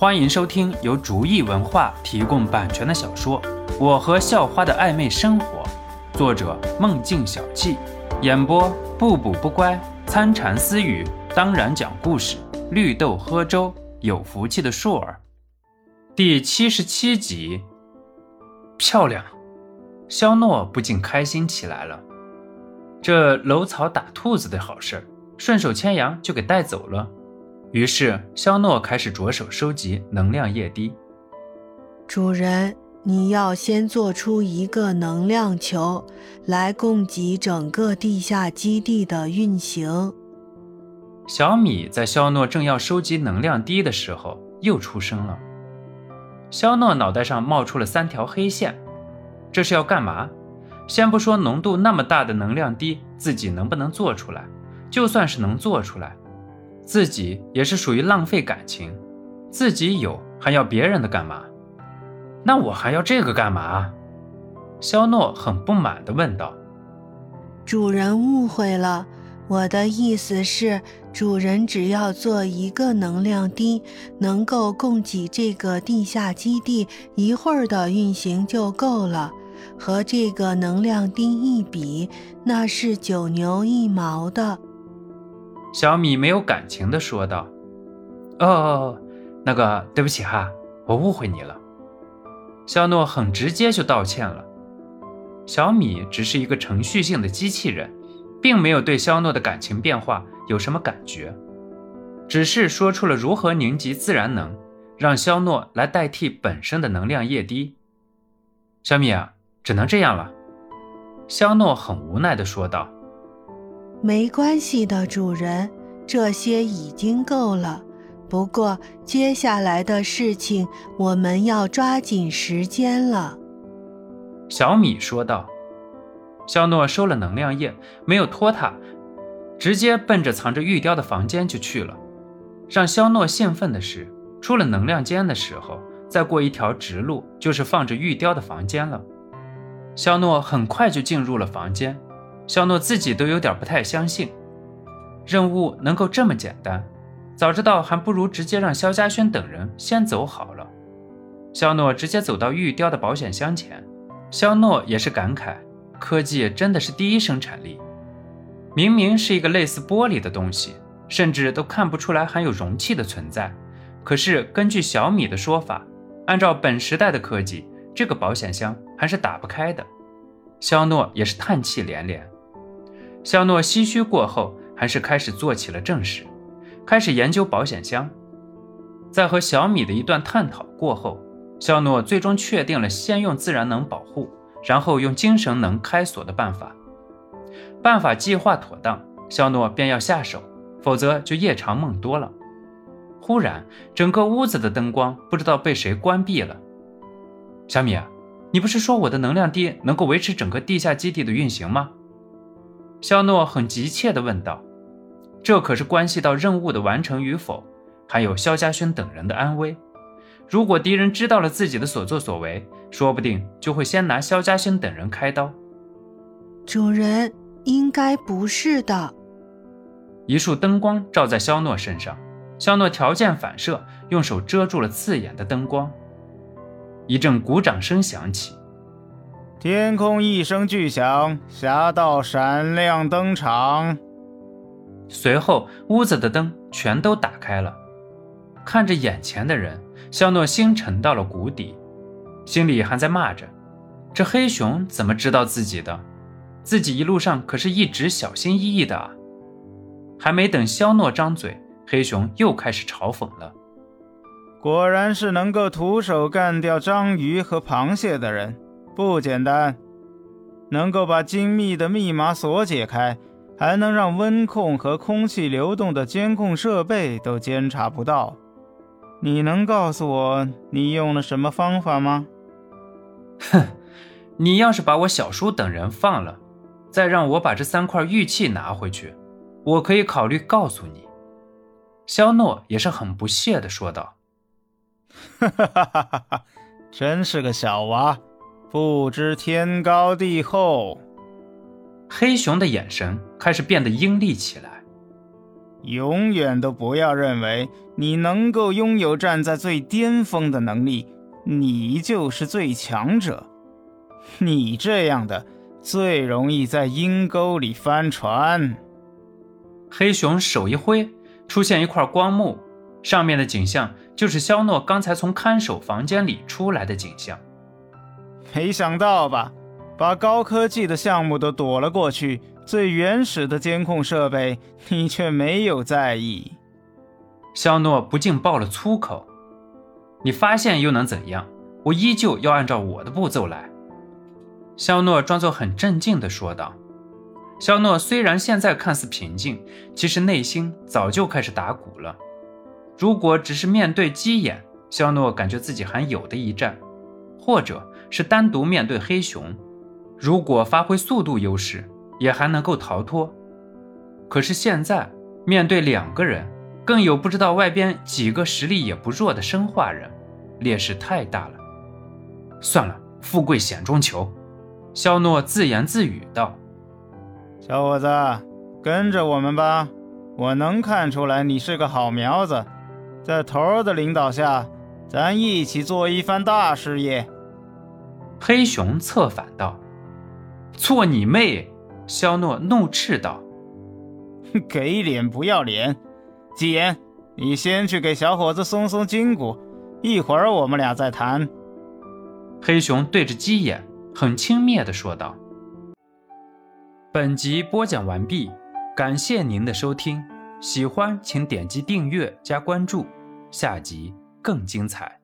欢迎收听由竹意文化提供版权的小说《我和校花的暧昧生活》，作者梦境小憩，演播不补不乖、参禅私语，当然讲故事，绿豆喝粥，有福气的硕儿。第七十七集，漂亮！肖诺不禁开心起来了，这搂草打兔子的好事，顺手牵羊就给带走了。于是，肖诺开始着手收集能量液滴。主人，你要先做出一个能量球，来供给整个地下基地的运行。小米在肖诺正要收集能量滴的时候，又出声了。肖诺脑袋上冒出了三条黑线，这是要干嘛？先不说浓度那么大的能量滴自己能不能做出来，就算是能做出来。自己也是属于浪费感情，自己有还要别人的干嘛？那我还要这个干嘛？肖诺很不满地问道。主人误会了，我的意思是，主人只要做一个能量滴，能够供给这个地下基地一会儿的运行就够了。和这个能量滴一比，那是九牛一毛的。小米没有感情地说道：“哦，那个，对不起哈，我误会你了。”肖诺很直接就道歉了。小米只是一个程序性的机器人，并没有对肖诺的感情变化有什么感觉，只是说出了如何凝集自然能，让肖诺来代替本身的能量液滴。小米啊，只能这样了。”肖诺很无奈地说道。没关系的，主人，这些已经够了。不过接下来的事情，我们要抓紧时间了。”小米说道。肖诺收了能量液，没有拖沓，直接奔着藏着玉雕的房间就去了。让肖诺兴奋的是，出了能量间的时候，再过一条直路就是放着玉雕的房间了。肖诺很快就进入了房间。肖诺自己都有点不太相信，任务能够这么简单。早知道还不如直接让肖家轩等人先走好了。肖诺直接走到玉雕的保险箱前，肖诺也是感慨：科技真的是第一生产力。明明是一个类似玻璃的东西，甚至都看不出来含有容器的存在，可是根据小米的说法，按照本时代的科技，这个保险箱还是打不开的。肖诺也是叹气连连。肖诺唏嘘过后，还是开始做起了正事，开始研究保险箱。在和小米的一段探讨过后，肖诺最终确定了先用自然能保护，然后用精神能开锁的办法。办法计划妥当，肖诺便要下手，否则就夜长梦多了。忽然，整个屋子的灯光不知道被谁关闭了。小米，你不是说我的能量低能够维持整个地下基地的运行吗？肖诺很急切地问道：“这可是关系到任务的完成与否，还有肖家轩等人的安危。如果敌人知道了自己的所作所为，说不定就会先拿肖家轩等人开刀。”主人，应该不是的。一束灯光照在肖诺身上，肖诺条件反射，用手遮住了刺眼的灯光。一阵鼓掌声响起。天空一声巨响，侠盗闪亮登场。随后，屋子的灯全都打开了。看着眼前的人，肖诺心沉到了谷底，心里还在骂着：这黑熊怎么知道自己的？自己一路上可是一直小心翼翼的啊！还没等肖诺张嘴，黑熊又开始嘲讽了：果然是能够徒手干掉章鱼和螃蟹的人。不简单，能够把精密的密码锁解开，还能让温控和空气流动的监控设备都监察不到。你能告诉我你用了什么方法吗？哼，你要是把我小叔等人放了，再让我把这三块玉器拿回去，我可以考虑告诉你。肖诺也是很不屑地说道：“哈哈哈哈哈，真是个小娃。”不知天高地厚，黑熊的眼神开始变得阴厉起来。永远都不要认为你能够拥有站在最巅峰的能力，你就是最强者。你这样的最容易在阴沟里翻船。黑熊手一挥，出现一块光幕，上面的景象就是肖诺刚才从看守房间里出来的景象。没想到吧？把高科技的项目都躲了过去，最原始的监控设备你却没有在意。肖诺不禁爆了粗口：“你发现又能怎样？我依旧要按照我的步骤来。”肖诺装作很镇静地说道。肖诺虽然现在看似平静，其实内心早就开始打鼓了。如果只是面对鸡眼，肖诺感觉自己还有的一战，或者是单独面对黑熊，如果发挥速度优势，也还能够逃脱。可是现在面对两个人，更有不知道外边几个实力也不弱的生化人，劣势太大了。算了，富贵险中求。肖诺自言自语道。小伙子，跟着我们吧。我能看出来你是个好苗子，在头儿的领导下，咱一起做一番大事业。黑熊策反道：“错你妹！”肖诺怒斥道：“ 给脸不要脸！吉言，你先去给小伙子松松筋骨，一会儿我们俩再谈。”黑熊对着鸡眼很轻蔑地说道。本集播讲完毕，感谢您的收听，喜欢请点击订阅加关注，下集更精彩。